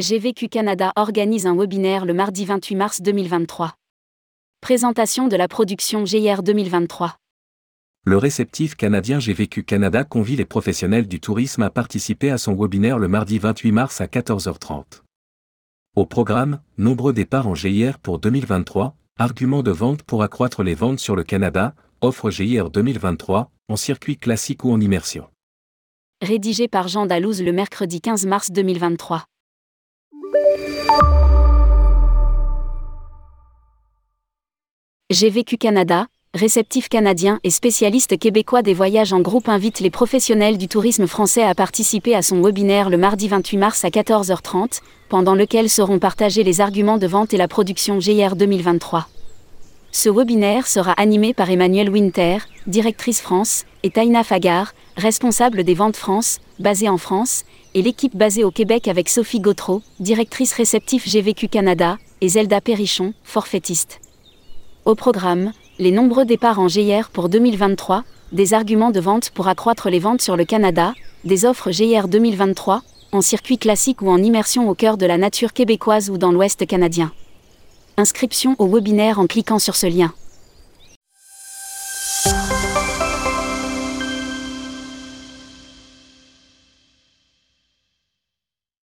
GVQ Canada organise un webinaire le mardi 28 mars 2023. Présentation de la production GIR 2023. Le réceptif canadien GVQ Canada convie les professionnels du tourisme à participer à son webinaire le mardi 28 mars à 14h30. Au programme, nombreux départs en GIR pour 2023, arguments de vente pour accroître les ventes sur le Canada, offre GIR 2023, en circuit classique ou en immersion. Rédigé par Jean Dalouse le mercredi 15 mars 2023. GVQ Canada, réceptif canadien et spécialiste québécois des voyages en groupe invite les professionnels du tourisme français à participer à son webinaire le mardi 28 mars à 14h30, pendant lequel seront partagés les arguments de vente et la production GIR 2023. Ce webinaire sera animé par Emmanuel Winter, directrice France, et Taina Fagar, responsable des ventes France, basée en France, et l'équipe basée au Québec avec Sophie Gautreau, directrice réceptif GVQ Canada, et Zelda Perrichon, forfaitiste. Au programme, les nombreux départs en GIR pour 2023, des arguments de vente pour accroître les ventes sur le Canada, des offres GIR 2023, en circuit classique ou en immersion au cœur de la nature québécoise ou dans l'Ouest canadien. Inscription au webinaire en cliquant sur ce lien.